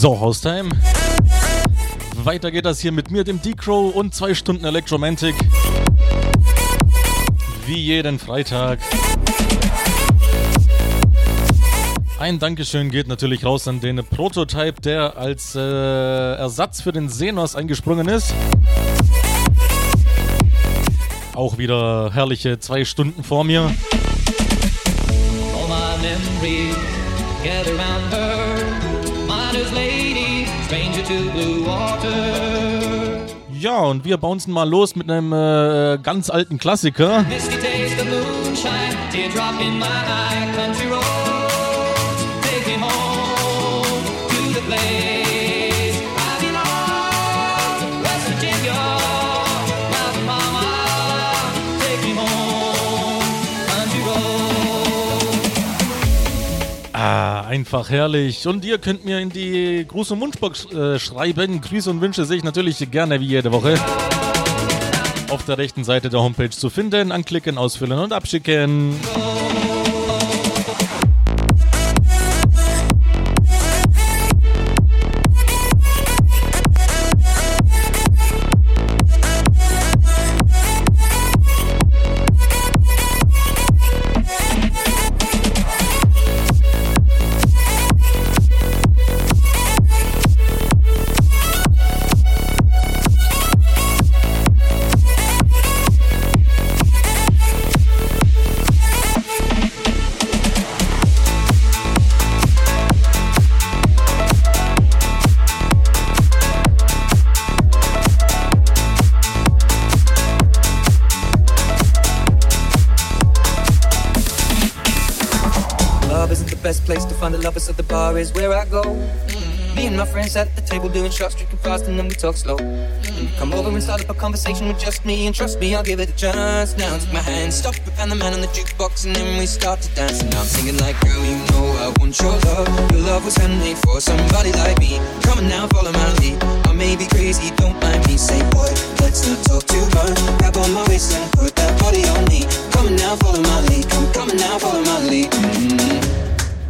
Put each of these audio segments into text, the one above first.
So, Haustime. Weiter geht das hier mit mir, dem D-Crow und zwei Stunden Electromantic. Wie jeden Freitag. Ein Dankeschön geht natürlich raus an den Prototype, der als äh, Ersatz für den Senos eingesprungen ist. Auch wieder herrliche zwei Stunden vor mir. All my memories gather round her. Ja, und wir bouncen mal los mit einem äh, ganz alten Klassiker. Ah, einfach herrlich. Und ihr könnt mir in die Gruß- und Wunschbox äh, schreiben. Grüße und Wünsche sehe ich natürlich gerne wie jede Woche. Auf der rechten Seite der Homepage zu finden. Anklicken, ausfüllen und abschicken. Find the lovers, so the bar is where I go. Me and my friends at the table doing shots, drinking fast, and then we talk slow. You come over and start up a conversation with just me, and trust me, I'll give it a chance. Now take my hand, stop and the man on the jukebox, and then we start to dance. And I'm singing like, girl, you know I want your love. Your love was handmade for somebody like me. Come on now, follow my lead. I may be crazy, don't mind me. Say, boy, let's not talk too much. Grab on my waist and put that body on me. Come on now, follow my lead. Come, come on now, follow my lead. Mm.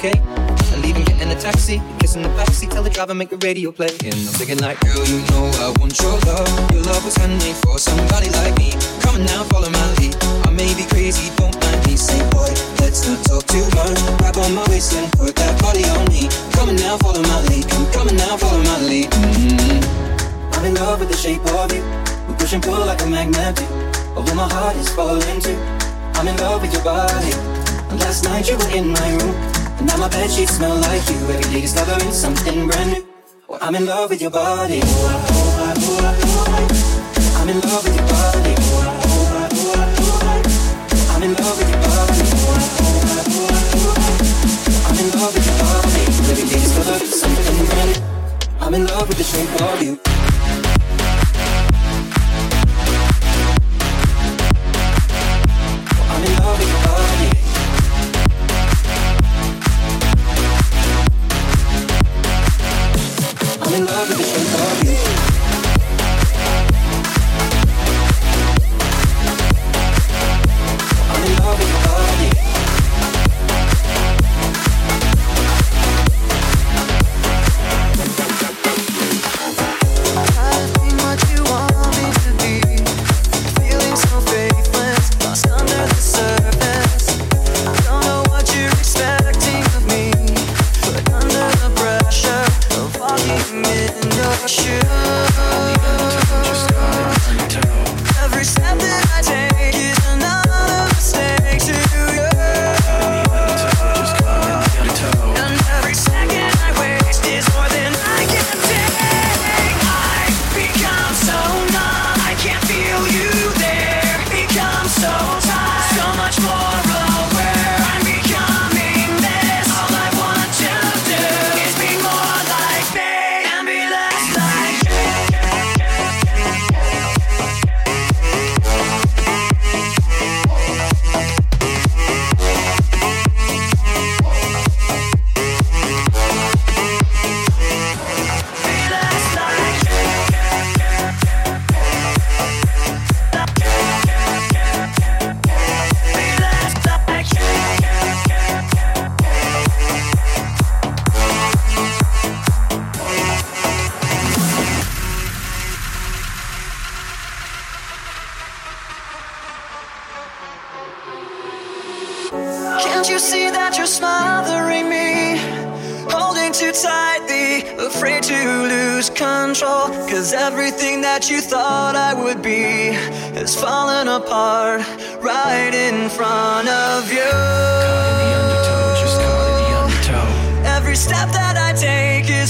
Okay. And leaving, get in a taxi, kissing the backseat, tell the driver make the radio play. And I'm thinking like, girl, you know I want your love. Your love was handmade for somebody like me. Come on now, follow my lead. I may be crazy, don't mind me. Say, boy, let's not talk too much. Grab on my waist and put that body on me. Come on now, follow my lead. Come, come on now, follow my lead. Mm. I'm in love with the shape of you. We push and pull like a magnet do. Although my heart is falling too. I'm in love with your body. And last night you were in my room. Now my bed sheets smell like you. Every day discovering something brand new. Well, I'm in love with your body. Oh, oh, I'm in love with your body. I'm in love with your body. I'm in love with your body. Every day discovering something brand new. Can't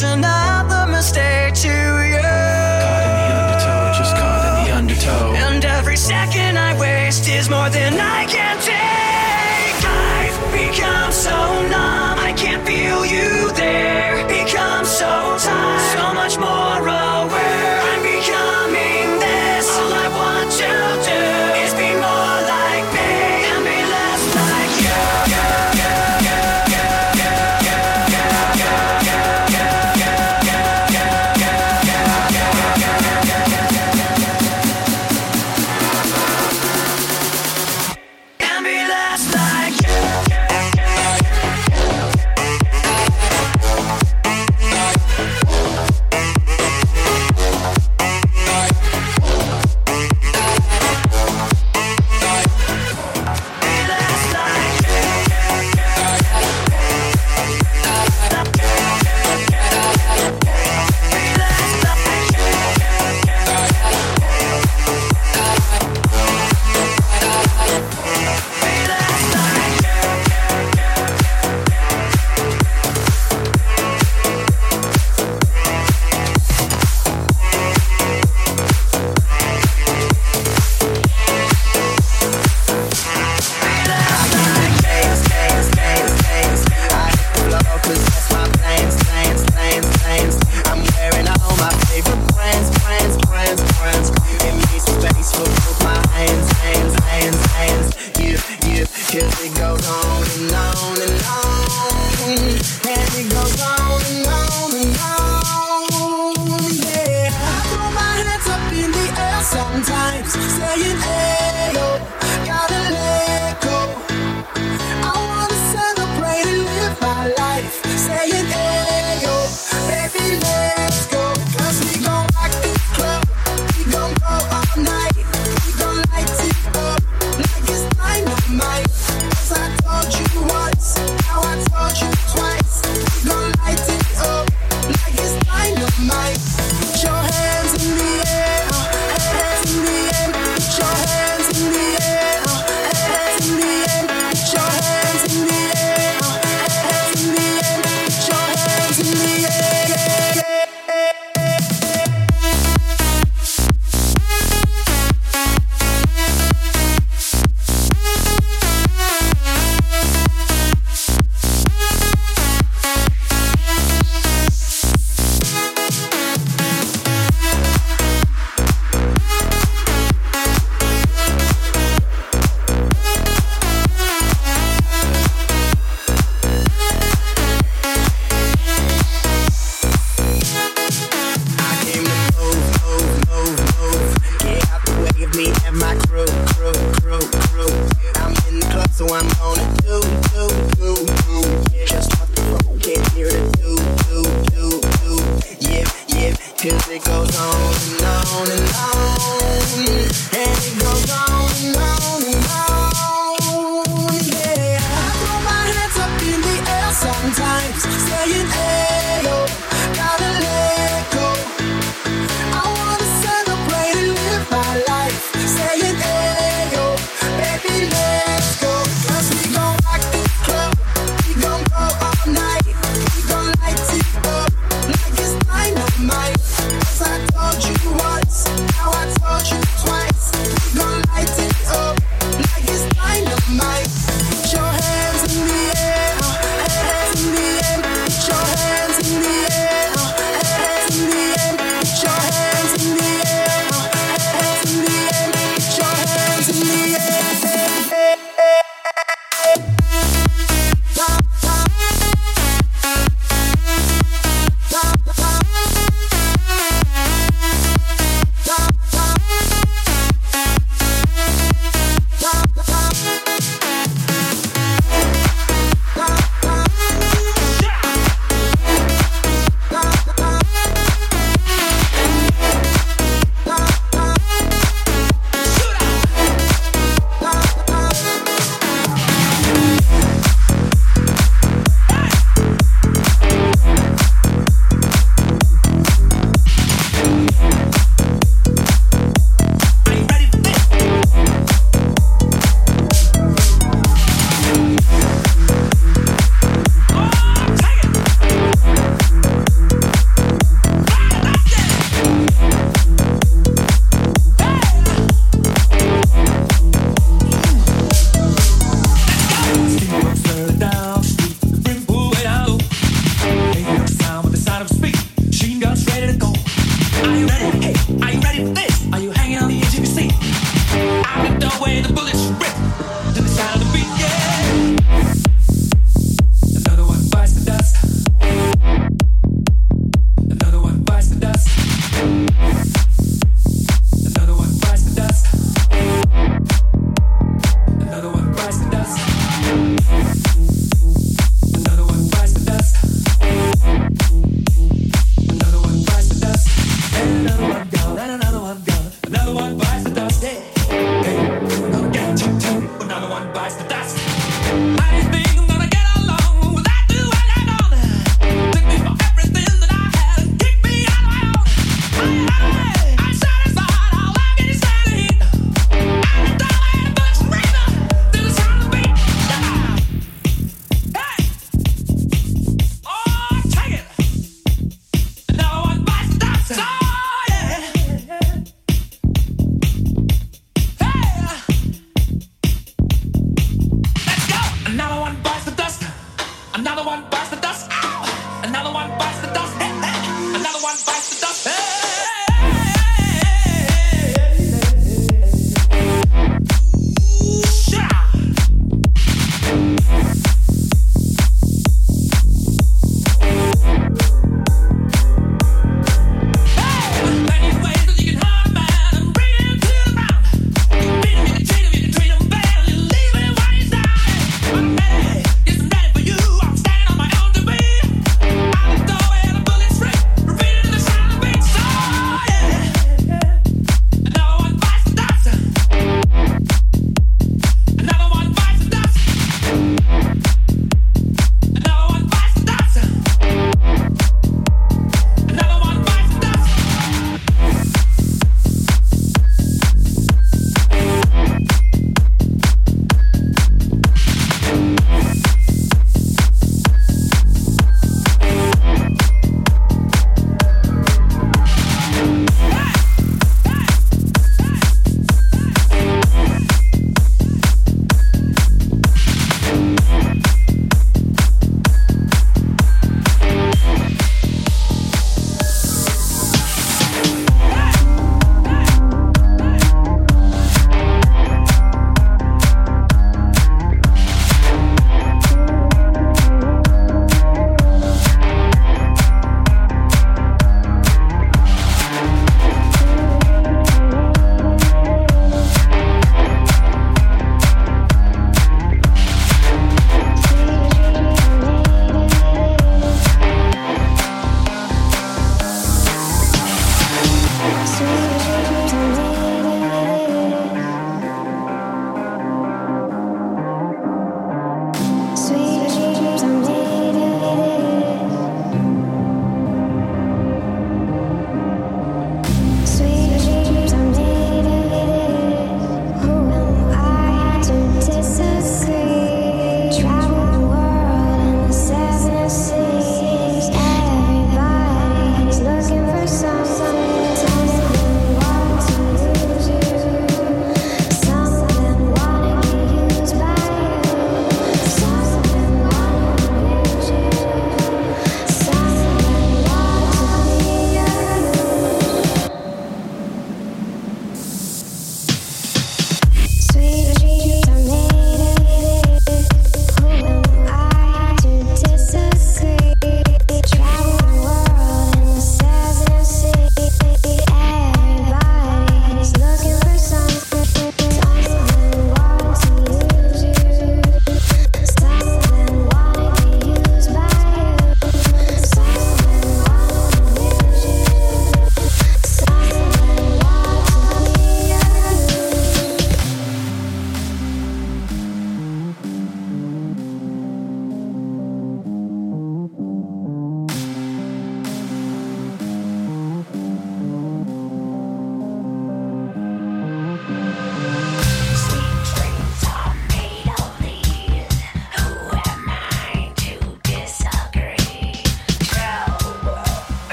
illusion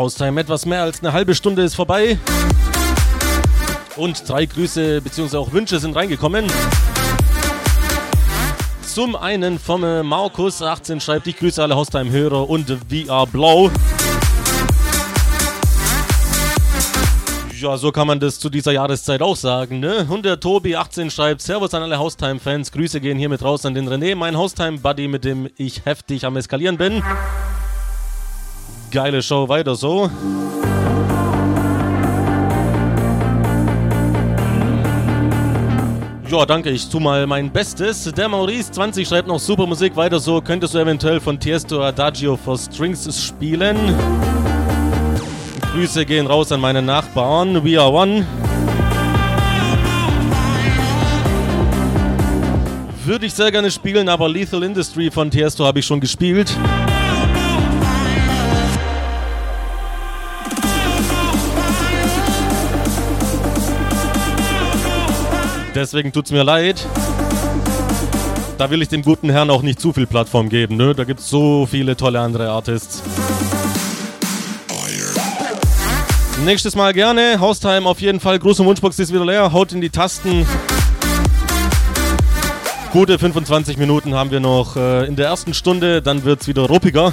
Haustime, etwas mehr als eine halbe Stunde ist vorbei. Und drei Grüße bzw. auch Wünsche sind reingekommen. Zum einen vom Markus 18 schreibt, ich grüße alle Haustime-Hörer und VR Blau. Ja, so kann man das zu dieser Jahreszeit auch sagen, ne? Und der Tobi 18 schreibt, Servus an alle Haustime-Fans, Grüße gehen hiermit raus an den René, mein Haustime-Buddy, mit dem ich heftig am Eskalieren bin. Geile Show, weiter so. Ja, danke, ich tu mal mein Bestes. Der Maurice 20 schreibt noch super Musik, weiter so. Könntest du eventuell von Tiesto Adagio for Strings spielen? Grüße gehen raus an meine Nachbarn. We are one. Würde ich sehr gerne spielen, aber Lethal Industry von Tiesto habe ich schon gespielt. Deswegen tut's mir leid. Da will ich dem guten Herrn auch nicht zu viel Plattform geben, ne? Da gibt's so viele tolle andere Artists. Nächstes Mal gerne. Haustime auf jeden Fall. Große Wunschbox ist wieder leer. Haut in die Tasten. Gute 25 Minuten haben wir noch äh, in der ersten Stunde. Dann wird's wieder ruppiger.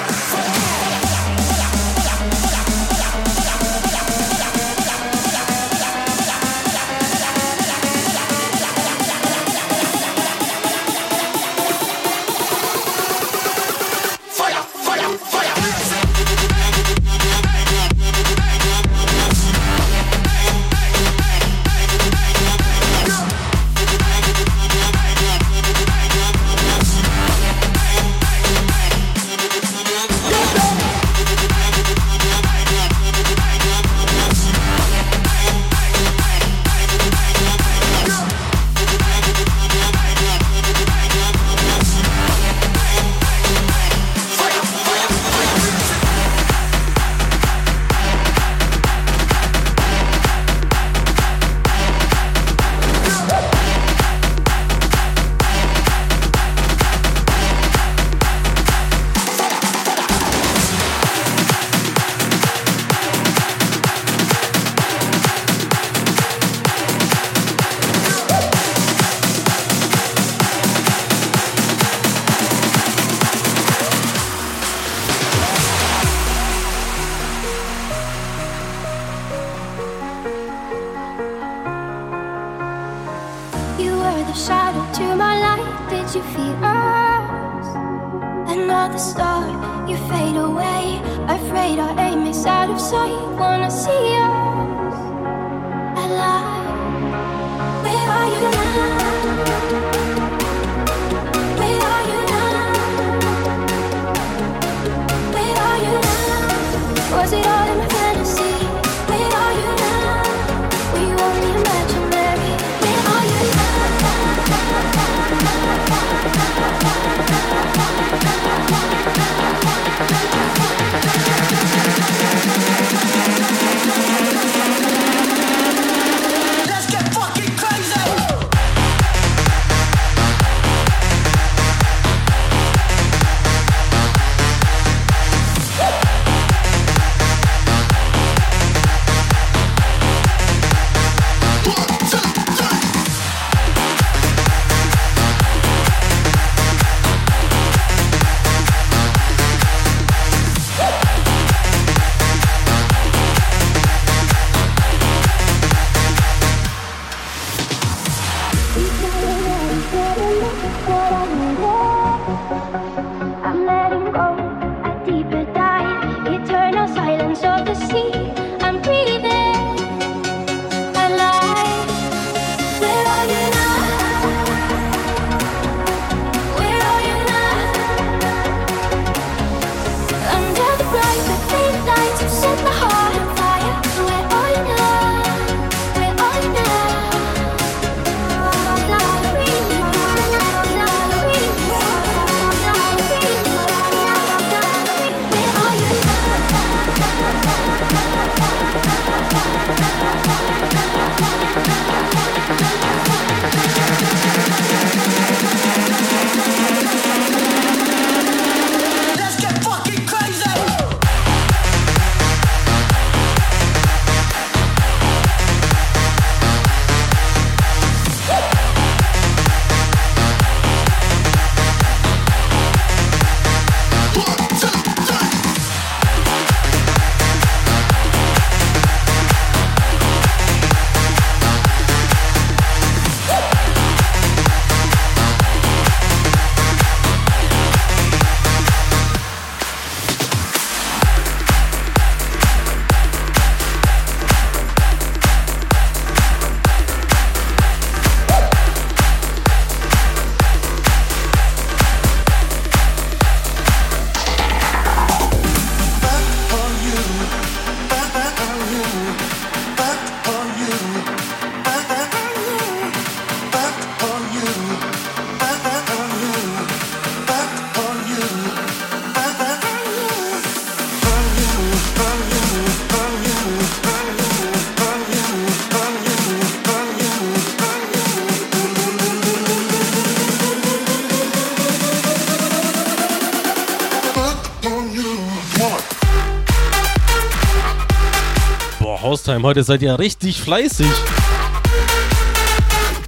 Haustime. Heute seid ihr richtig fleißig.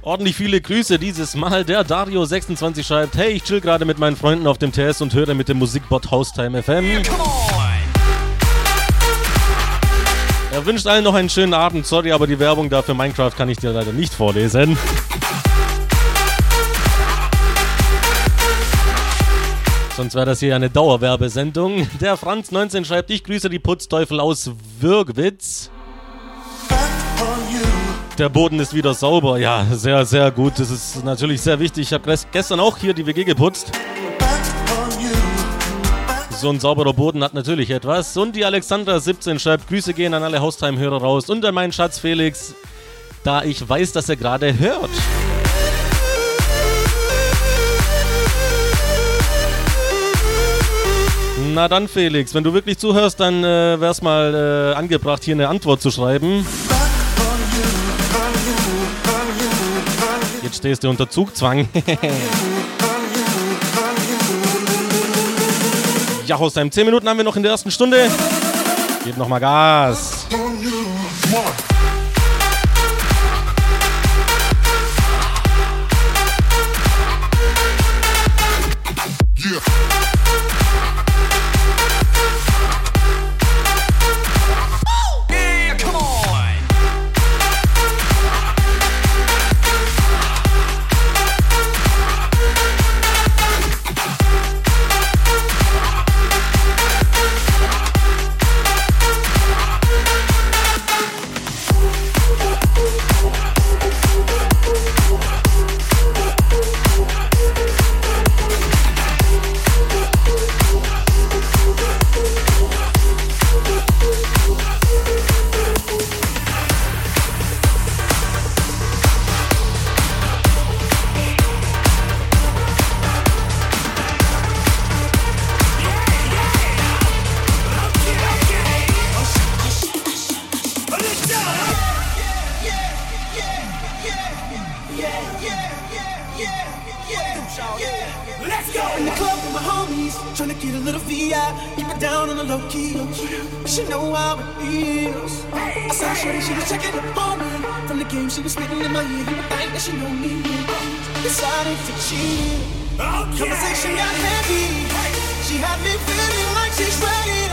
Ordentlich viele Grüße dieses Mal. Der Dario26 schreibt: Hey, ich chill gerade mit meinen Freunden auf dem TS und höre mit dem Musikbot Haustime FM. Er wünscht allen noch einen schönen Abend. Sorry, aber die Werbung da für Minecraft kann ich dir leider nicht vorlesen. Sonst wäre das hier eine Dauerwerbesendung. Der Franz19 schreibt, ich grüße die Putzteufel aus Würgwitz. Der Boden ist wieder sauber. Ja, sehr, sehr gut. Das ist natürlich sehr wichtig. Ich habe gestern auch hier die WG geputzt. So ein sauberer Boden hat natürlich etwas. Und die Alexandra17 schreibt, Grüße gehen an alle Haustime-Hörer raus und an meinen Schatz Felix, da ich weiß, dass er gerade hört. Na dann, Felix, wenn du wirklich zuhörst, dann äh, wär's mal äh, angebracht, hier eine Antwort zu schreiben. Jetzt stehst du unter Zugzwang. ja, Hostheim, 10 Minuten haben wir noch in der ersten Stunde. Gebt nochmal Gas. Yeah. Let's go in the club with my homies, trying to get a little VI. Keep it down on the low key. She know how it feels. I saw Shorty, she was checking up on me. From the game, she was spitting in my ear. You would think that she know me. Decided to cheat. Okay. Conversation got heavy. She had me feeling like she's ready.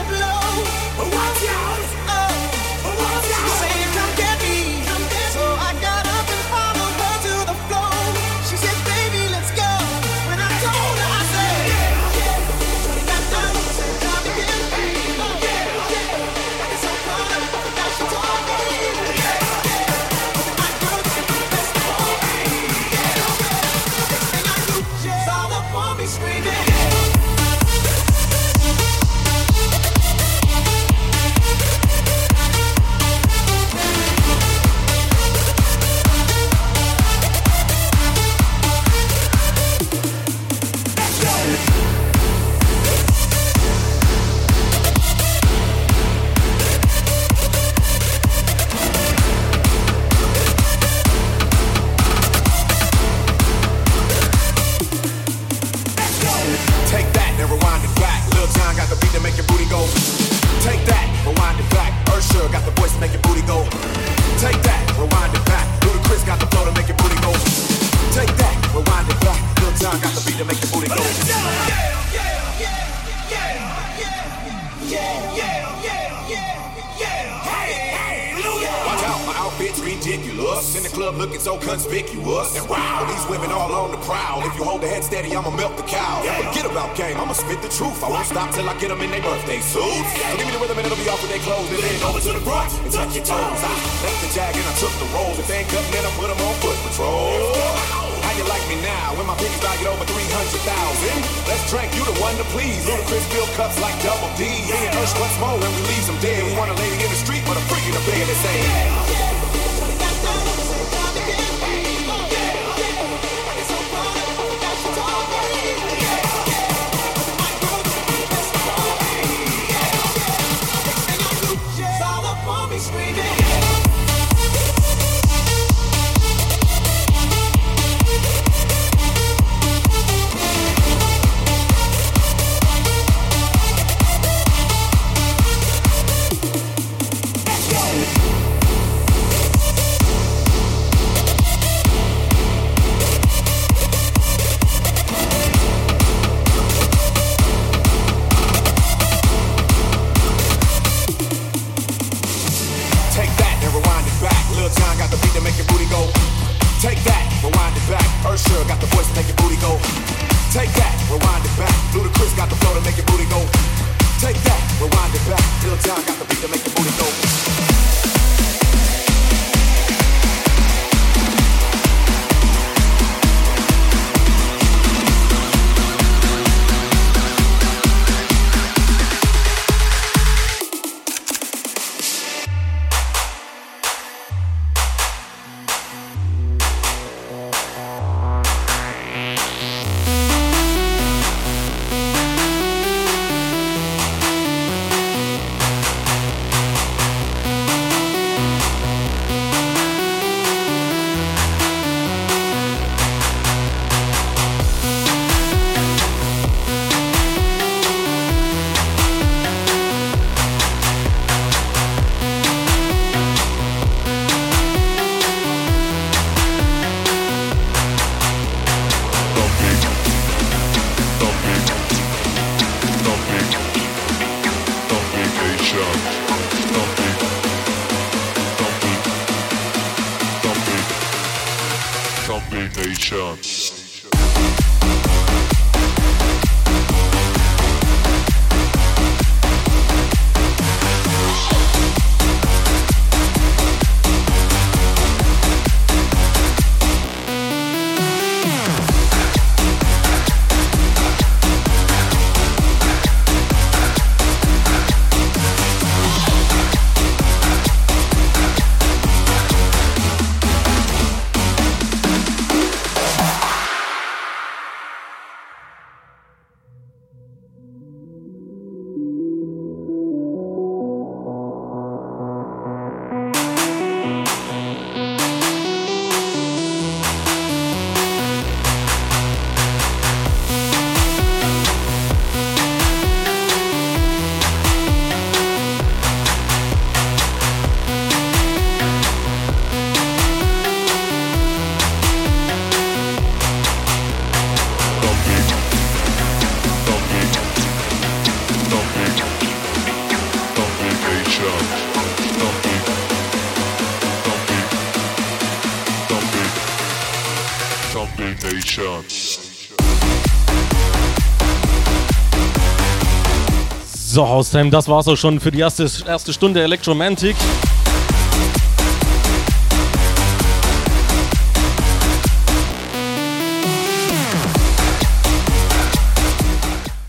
Haustime, das war's auch schon für die erste, erste Stunde Electromantic.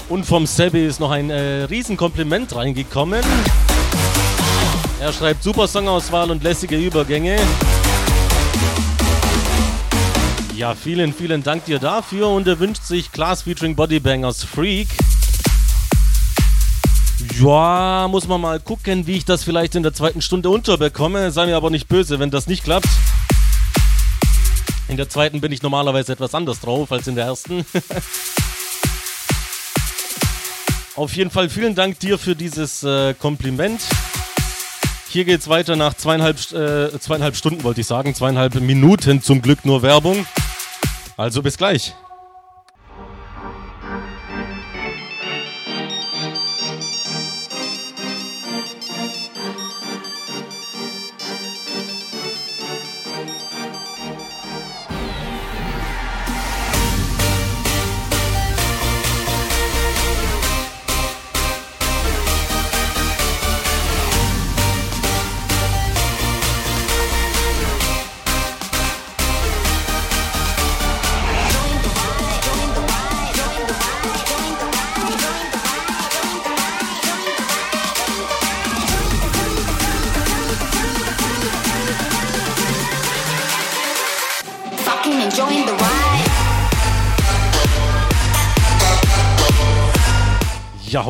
Und vom Sebi ist noch ein äh, Riesenkompliment reingekommen. Er schreibt super Songauswahl und lässige Übergänge. Ja, vielen, vielen Dank dir dafür und er wünscht sich Class featuring Bodybangers Freak. Ja, muss man mal gucken, wie ich das vielleicht in der zweiten Stunde unterbekomme. Sei mir aber nicht böse, wenn das nicht klappt. In der zweiten bin ich normalerweise etwas anders drauf als in der ersten. Auf jeden Fall vielen Dank dir für dieses äh, Kompliment. Hier geht's weiter nach zweieinhalb, äh, zweieinhalb Stunden, wollte ich sagen. Zweieinhalb Minuten zum Glück nur Werbung. Also bis gleich.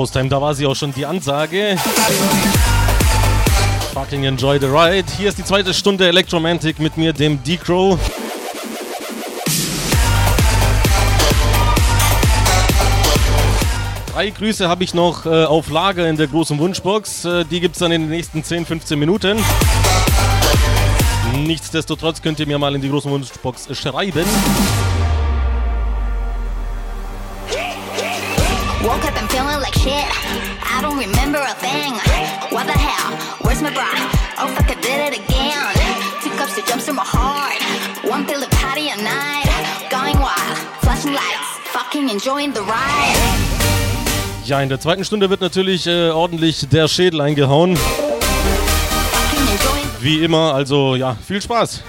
Haustime, da war sie auch schon die Ansage. Fucking enjoy the ride. Hier ist die zweite Stunde Electromantic mit mir, dem D-Crow. Drei Grüße habe ich noch äh, auf Lager in der großen Wunschbox. Äh, die gibt es dann in den nächsten 10, 15 Minuten. Nichtsdestotrotz könnt ihr mir mal in die große Wunschbox schreiben. A thing. What the hell? Where's my bra? Oh fuck, I did it again. Two cups of jumps in my heart. One pill of patty a night. Going flashing lights, fucking enjoying the ride. Ja, in der zweiten Stunde wird natürlich äh, ordentlich der Schädel eingehauen. Wie immer, also ja, viel Spaß.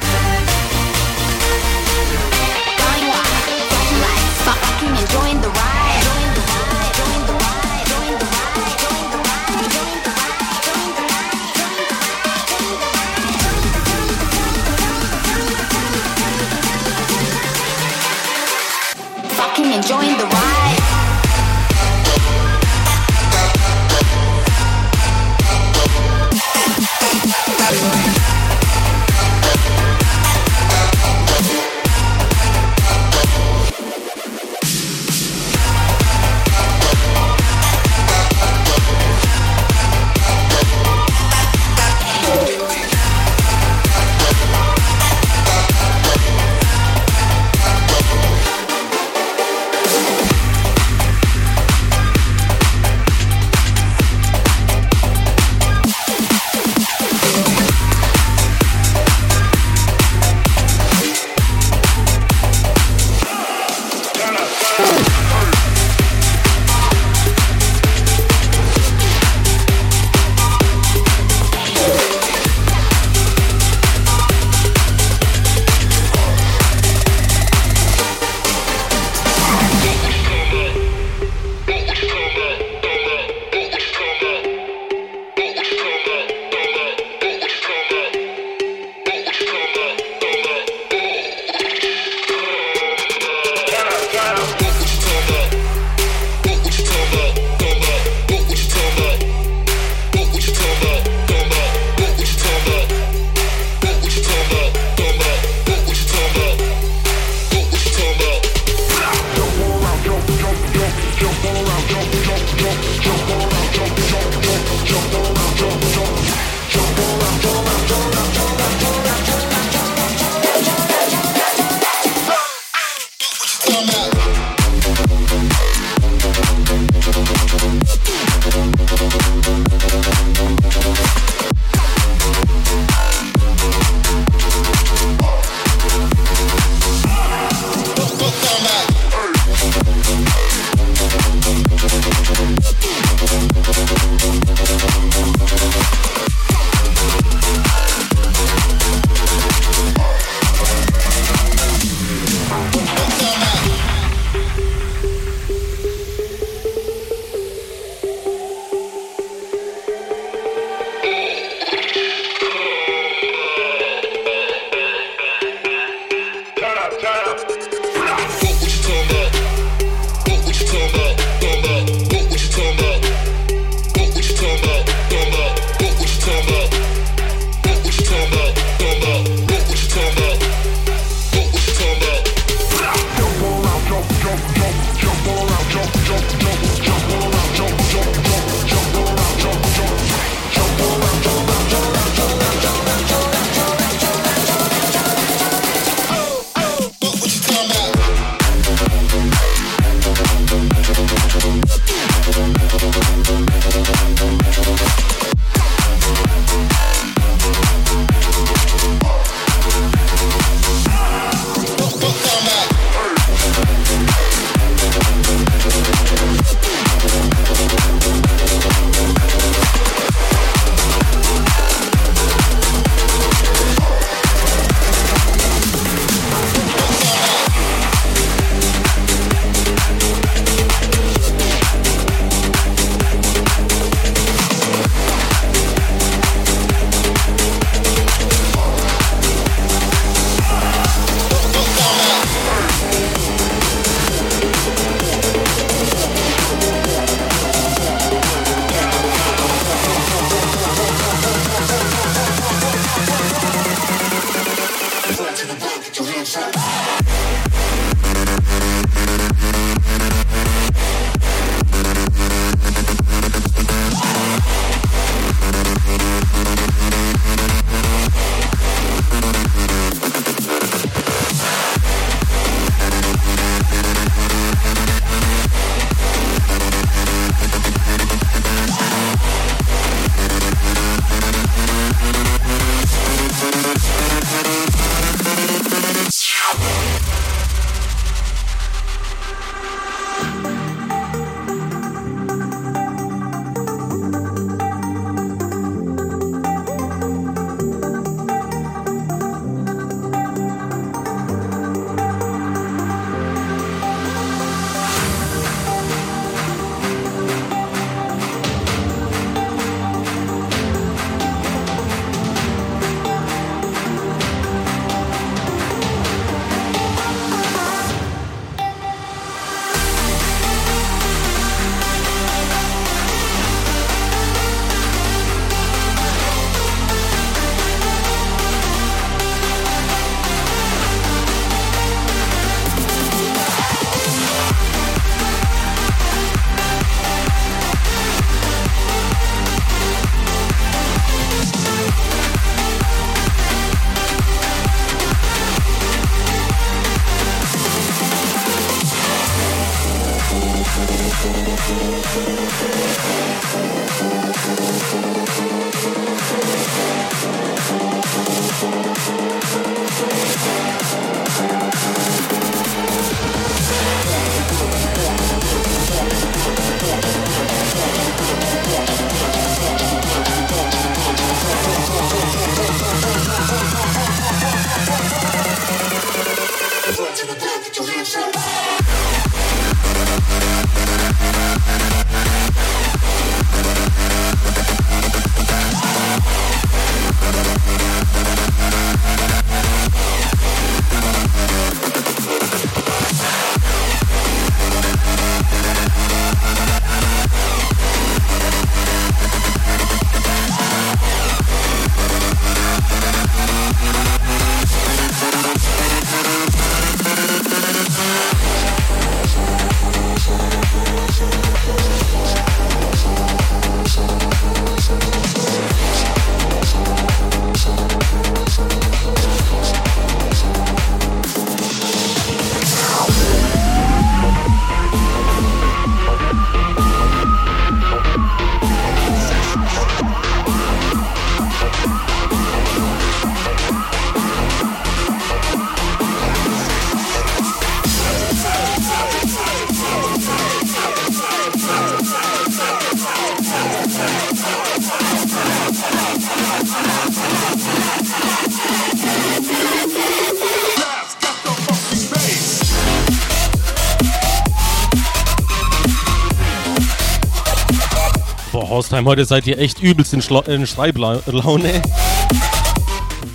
Horstheim, heute seid ihr echt übelst in, Schla in Schreiblaune.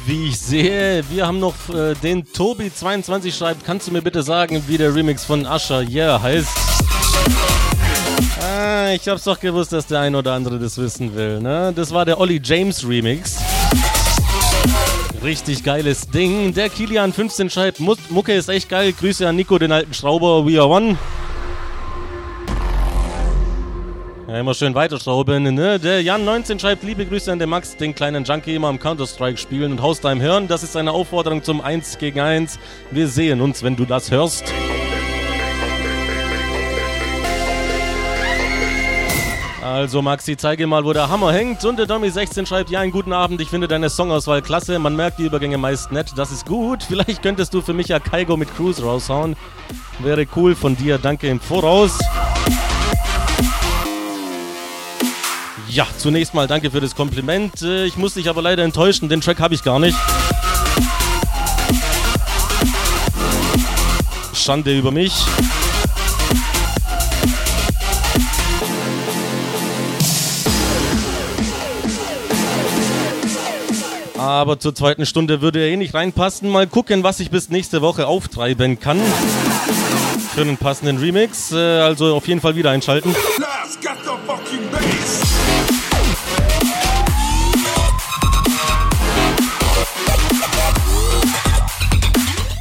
Wie ich sehe, wir haben noch äh, den Tobi22 schreibt, kannst du mir bitte sagen, wie der Remix von Usher Yeah heißt? Ah, ich hab's doch gewusst, dass der ein oder andere das wissen will, ne? Das war der Olli James Remix. Richtig geiles Ding. Der Kilian15 schreibt, Mu- Mucke ist echt geil. Grüße an Nico, den alten Schrauber. We are one. Ja, immer schön weiterschrauben, ne? Der Jan19 schreibt, liebe Grüße an den Max, den kleinen Junkie immer am Counter-Strike spielen und Haustime hören. Das ist eine Aufforderung zum 1 gegen 1. Wir sehen uns, wenn du das hörst. Also Maxi, zeige mal, wo der Hammer hängt. Und der Domi16 schreibt, ja, einen guten Abend, ich finde deine Songauswahl klasse. Man merkt die Übergänge meist nett, das ist gut. Vielleicht könntest du für mich ja Kaigo mit Cruise raushauen. Wäre cool von dir, danke im Voraus. Ja, zunächst mal danke für das Kompliment. Äh, Ich muss dich aber leider enttäuschen, den Track habe ich gar nicht. Schande über mich. Aber zur zweiten Stunde würde er eh nicht reinpassen. Mal gucken, was ich bis nächste Woche auftreiben kann. Für einen passenden Remix. Äh, Also auf jeden Fall wieder einschalten. Bass.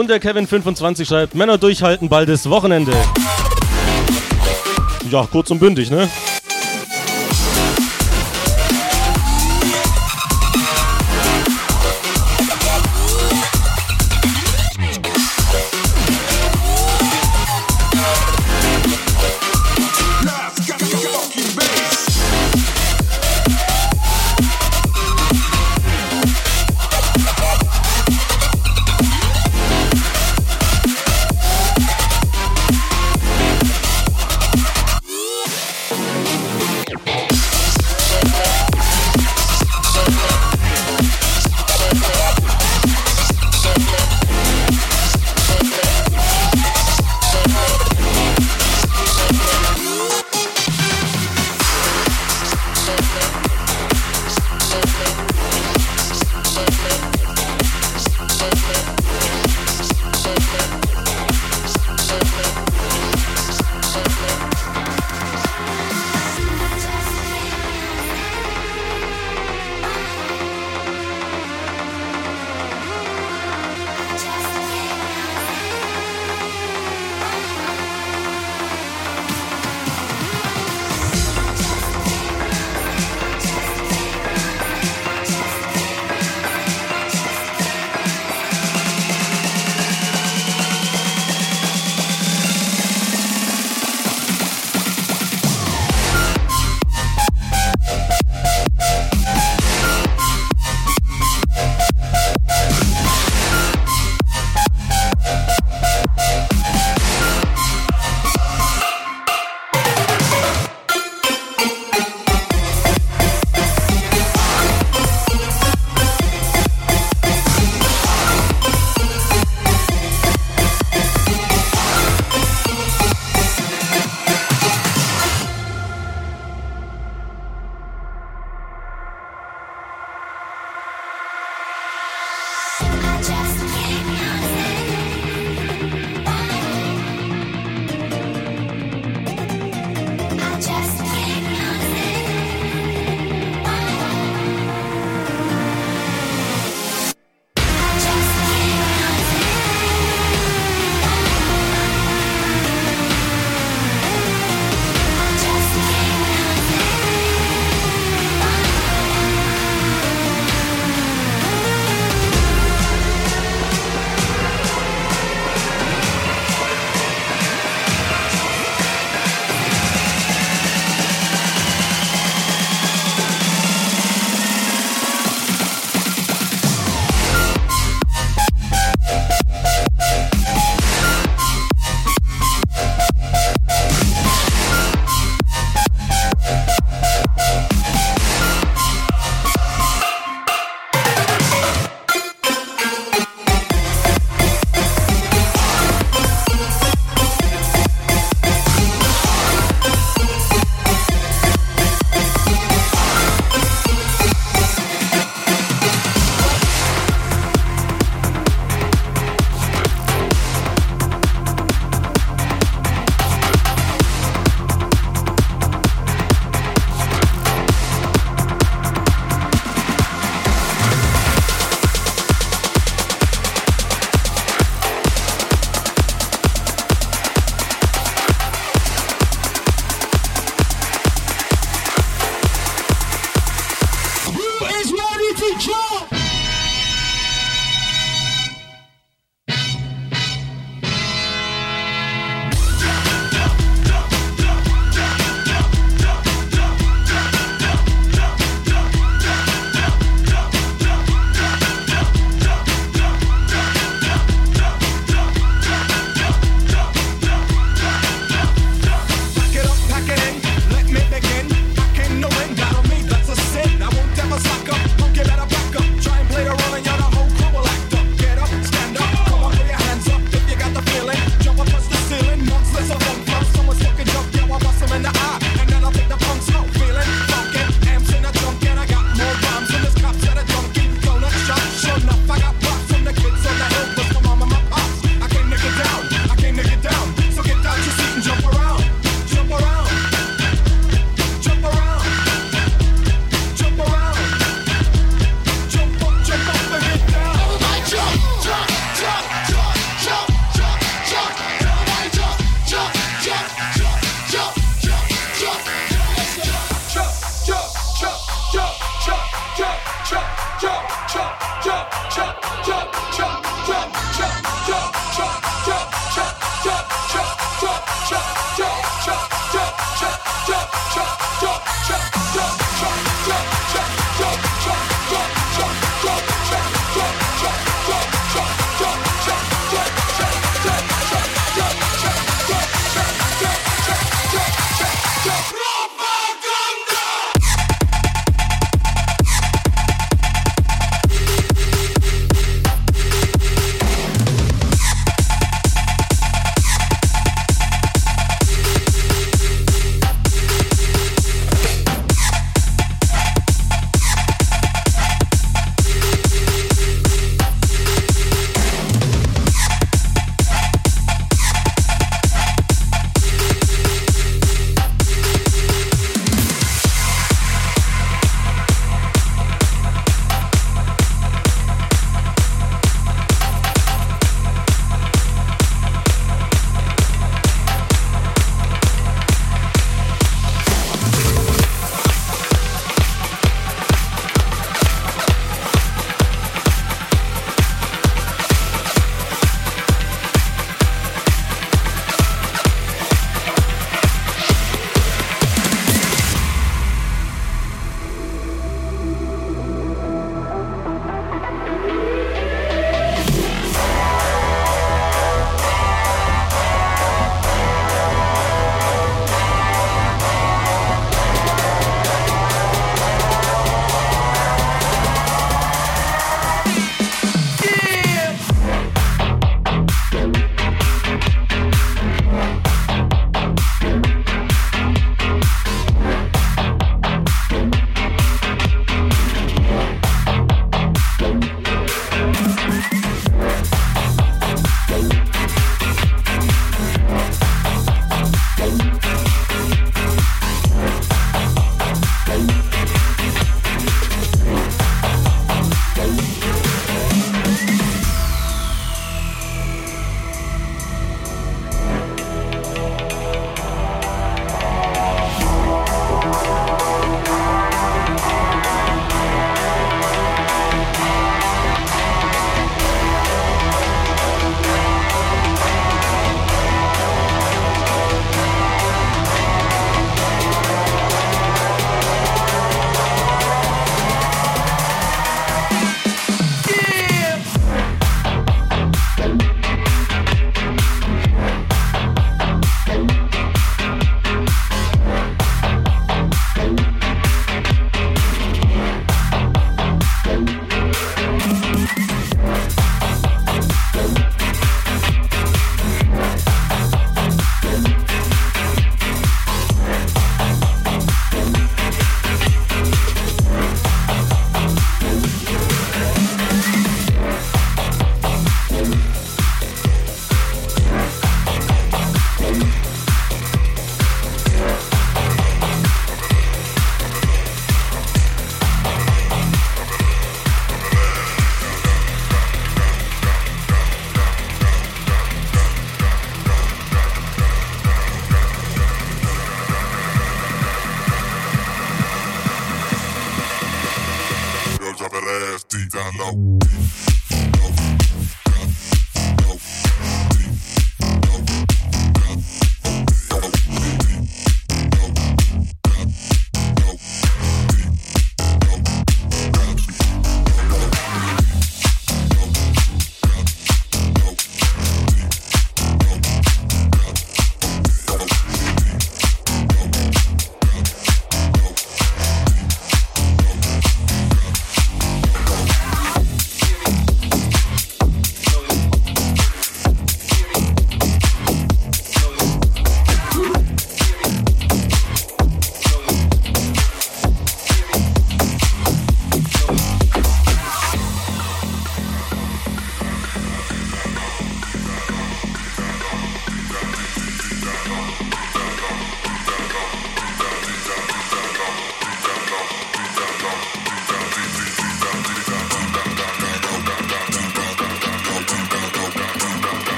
Und der Kevin25 schreibt, Männer durchhalten, bald ist Wochenende. Ja, kurz und bündig, ne?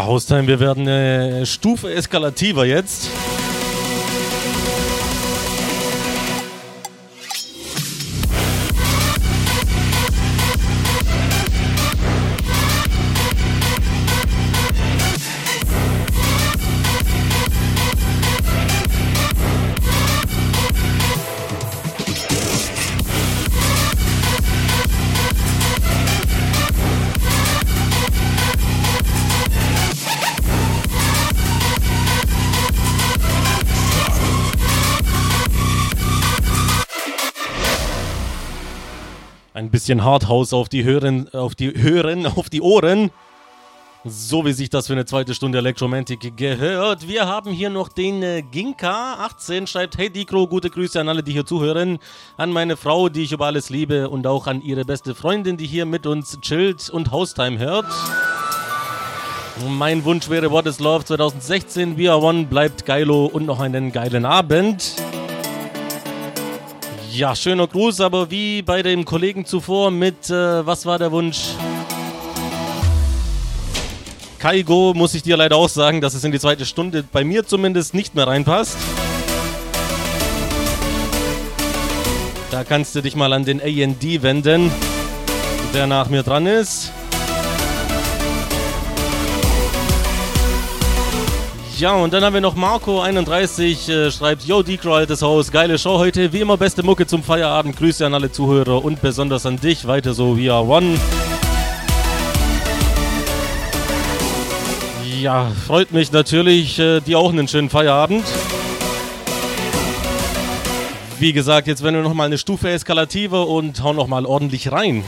Ja, Haustime, wir werden eine Stufe eskalativer jetzt. Bisschen Hardhouse auf die Hören, auf die Hören, auf die Ohren. So wie sich das für eine zweite Stunde Elektromantik gehört. Wir haben hier noch den äh, Ginka 18 schreibt, hey Dikro, gute Grüße an alle, die hier zuhören, an meine Frau, die ich über alles liebe und auch an ihre beste Freundin, die hier mit uns chillt und Haustime hört. Mein Wunsch wäre What is Love 2016, We Are One, bleibt geilo und noch einen geilen Abend. Ja, schöner Gruß, aber wie bei dem Kollegen zuvor mit, äh, was war der Wunsch? Kaigo muss ich dir leider auch sagen, dass es in die zweite Stunde bei mir zumindest nicht mehr reinpasst. Da kannst du dich mal an den AND wenden, der nach mir dran ist. Ja, und dann haben wir noch Marco31, äh, schreibt, Yo, Decro, altes Haus, geile Show heute. Wie immer, beste Mucke zum Feierabend. Grüße an alle Zuhörer und besonders an dich. Weiter so, We are one. Ja, freut mich natürlich. Äh, dir auch einen schönen Feierabend. Wie gesagt, jetzt werden wir nochmal eine Stufe eskalativer und hauen nochmal ordentlich rein.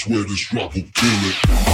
Swear this drop will kill it.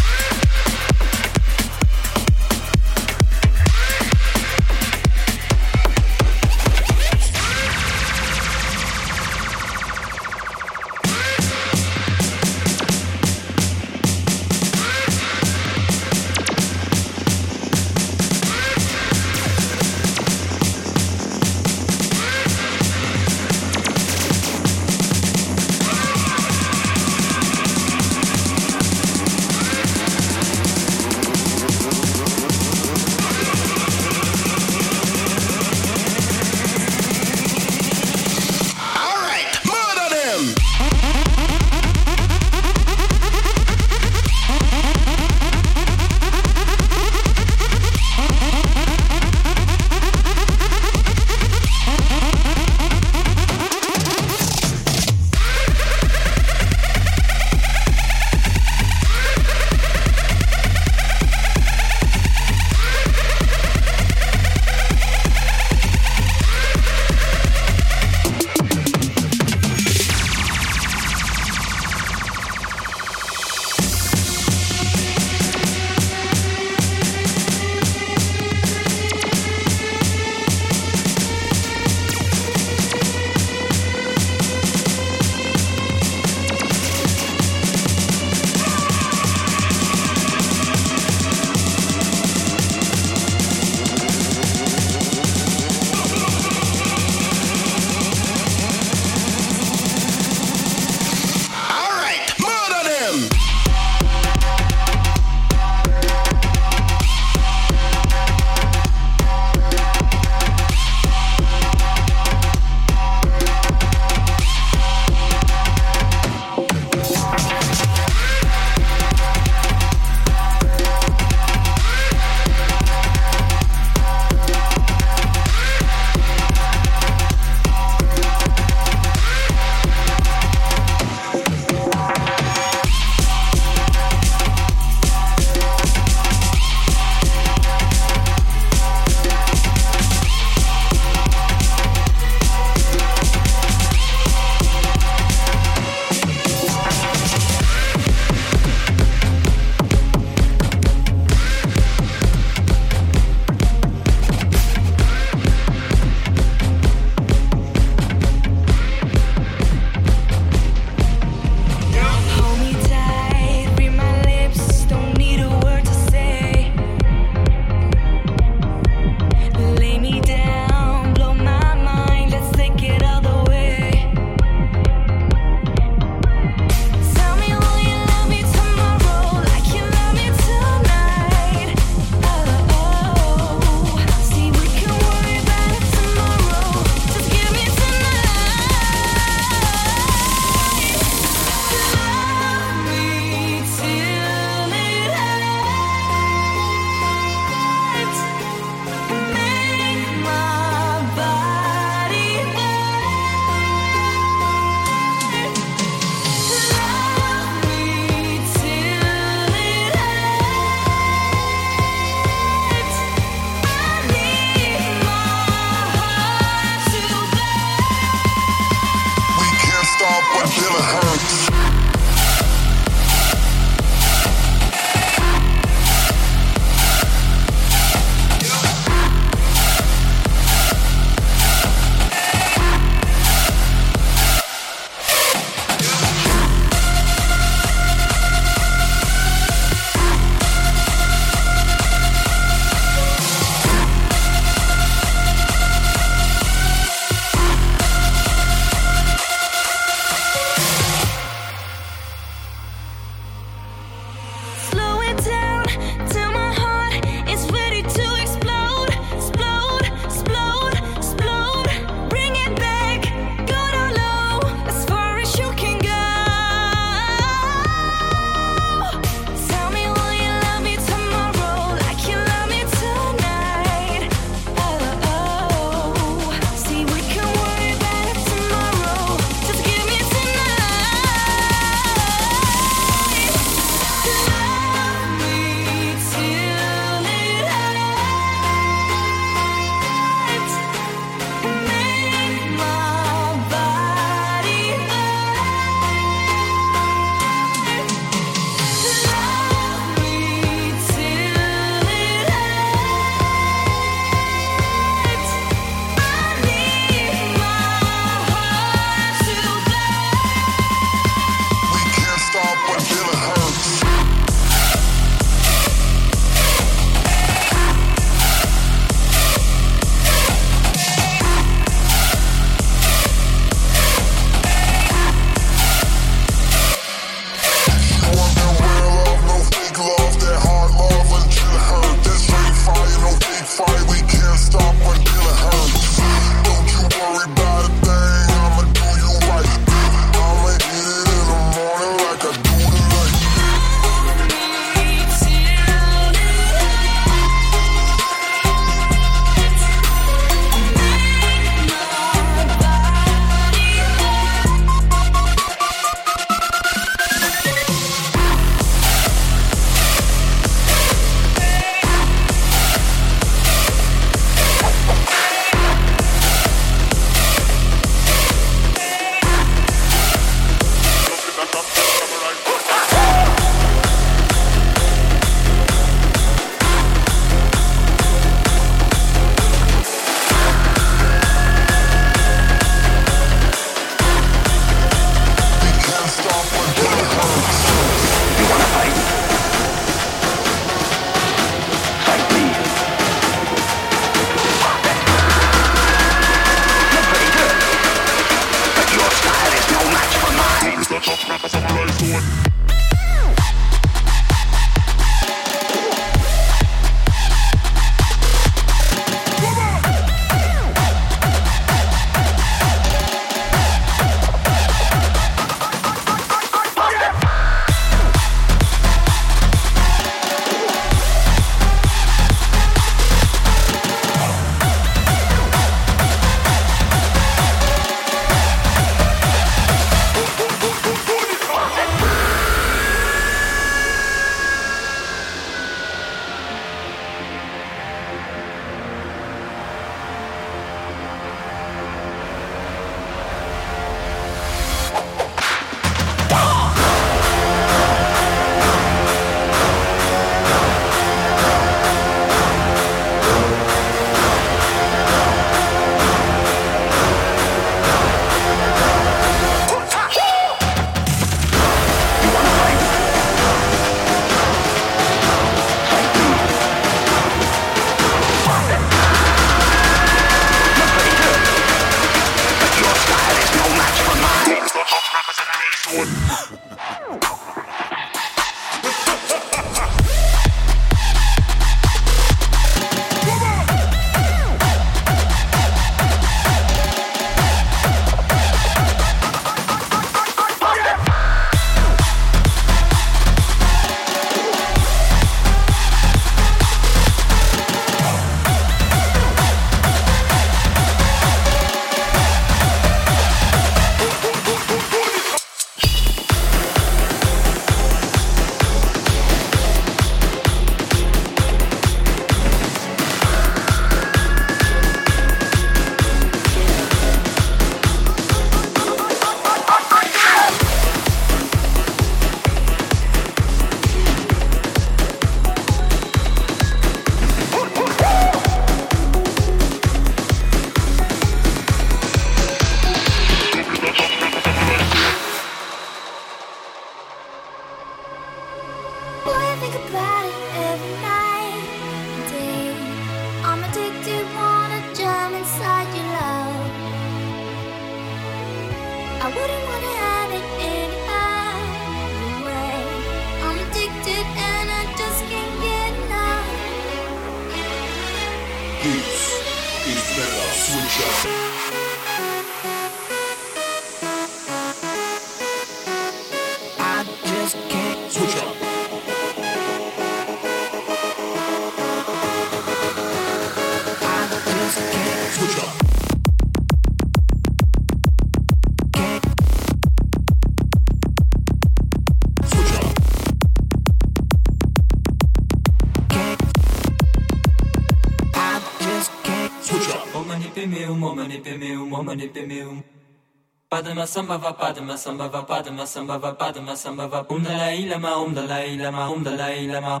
padma samba va padma samba va padma samba va padma samba va dalai lama Om dalai lama Om dalai lama.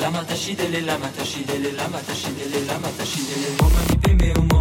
Lama tashidele lama tashidele lama tashidele lama tashidele mama mi peme um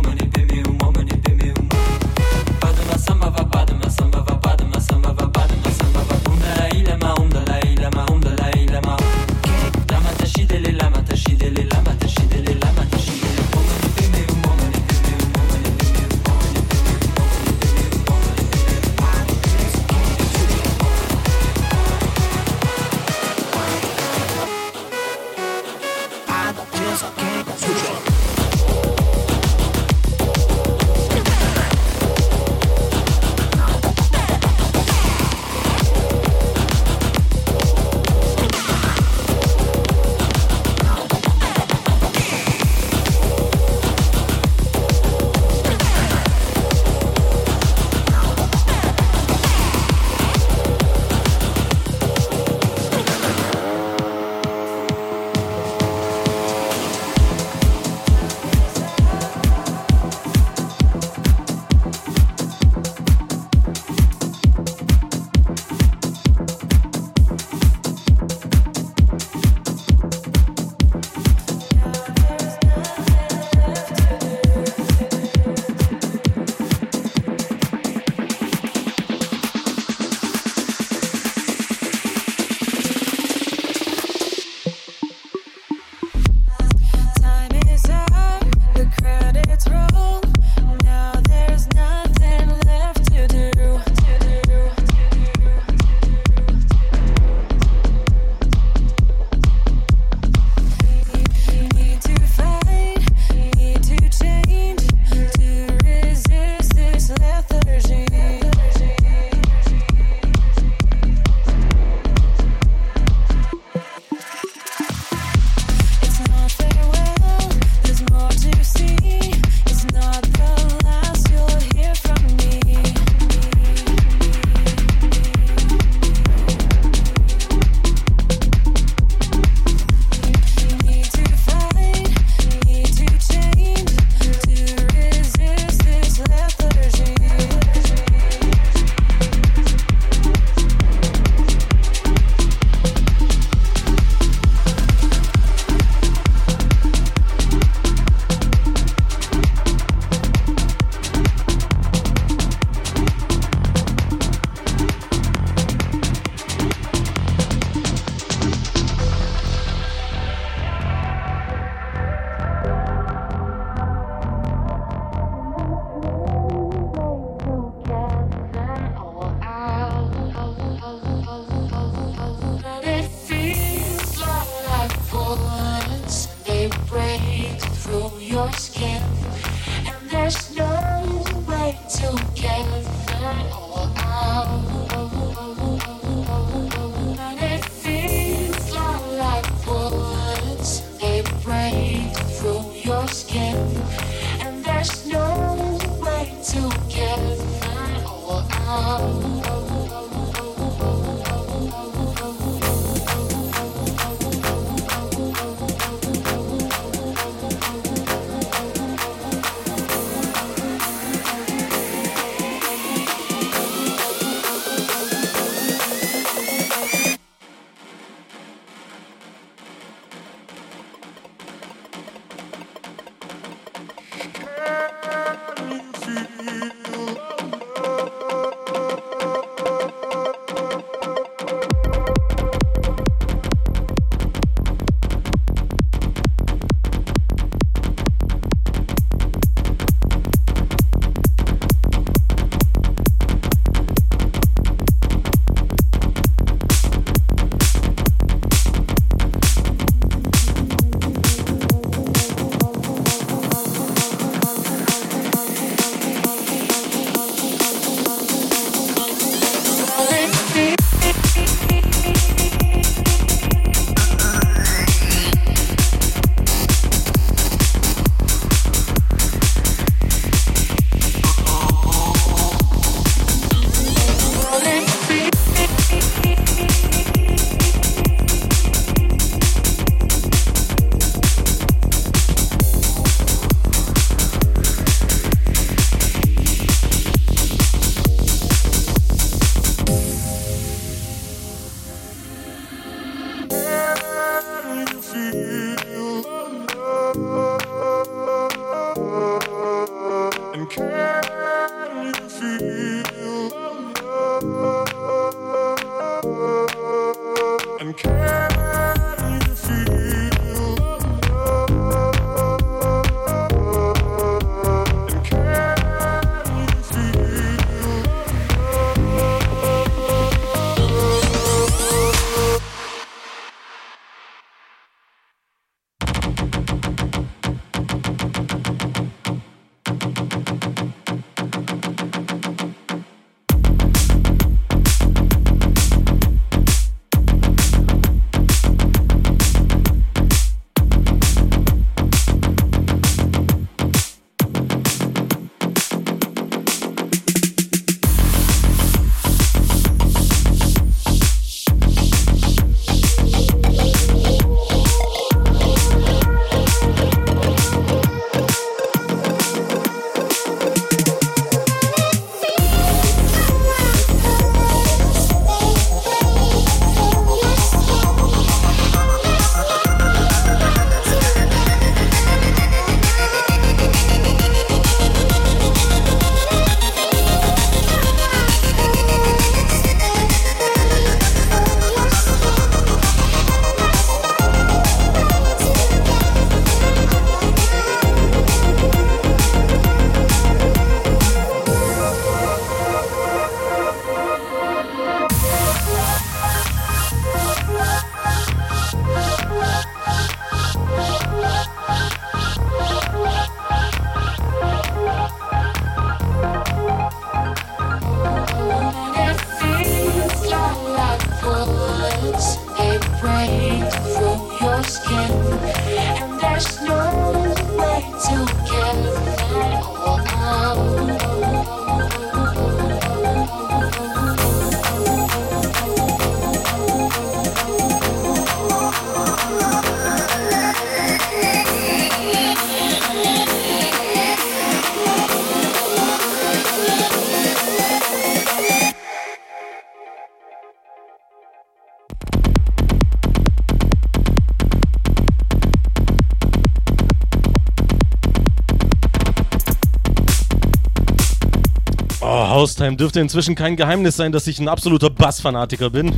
Haustime dürfte inzwischen kein Geheimnis sein, dass ich ein absoluter Bass-Fanatiker bin.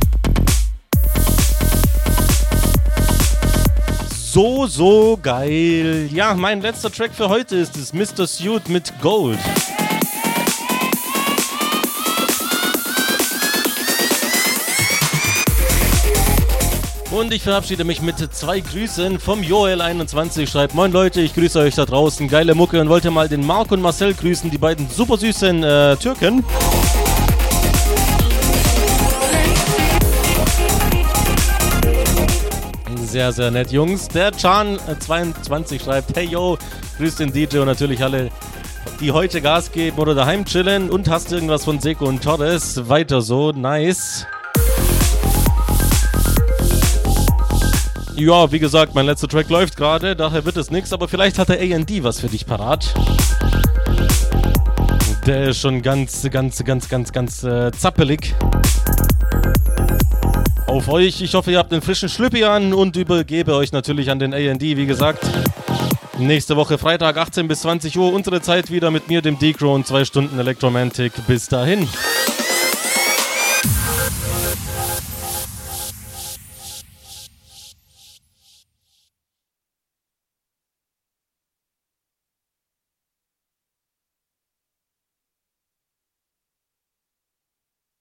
So, so geil. Ja, mein letzter Track für heute ist es Mr. Suit mit Gold. Und ich verabschiede mich mit zwei Grüßen vom Joel21. Schreibt, moin Leute, ich grüße euch da draußen. Geile Mucke und wollte mal den Marc und Marcel grüßen, die beiden super süßen äh, Türken. Sehr, sehr nett, Jungs. Der Chan22 schreibt, hey yo, grüß den DJ und natürlich alle, die heute Gas geben oder daheim chillen und hast irgendwas von Seko und Torres. Weiter so, nice. Ja, wie gesagt, mein letzter Track läuft gerade, daher wird es nichts, aber vielleicht hat der AD was für dich parat. Der ist schon ganz, ganz, ganz, ganz, ganz äh, zappelig. Auf euch, ich hoffe, ihr habt einen frischen Schlüppi an und übergebe euch natürlich an den AD, wie gesagt. Nächste Woche Freitag 18 bis 20 Uhr unsere Zeit wieder mit mir, dem Decro und zwei Stunden Electromantic. Bis dahin.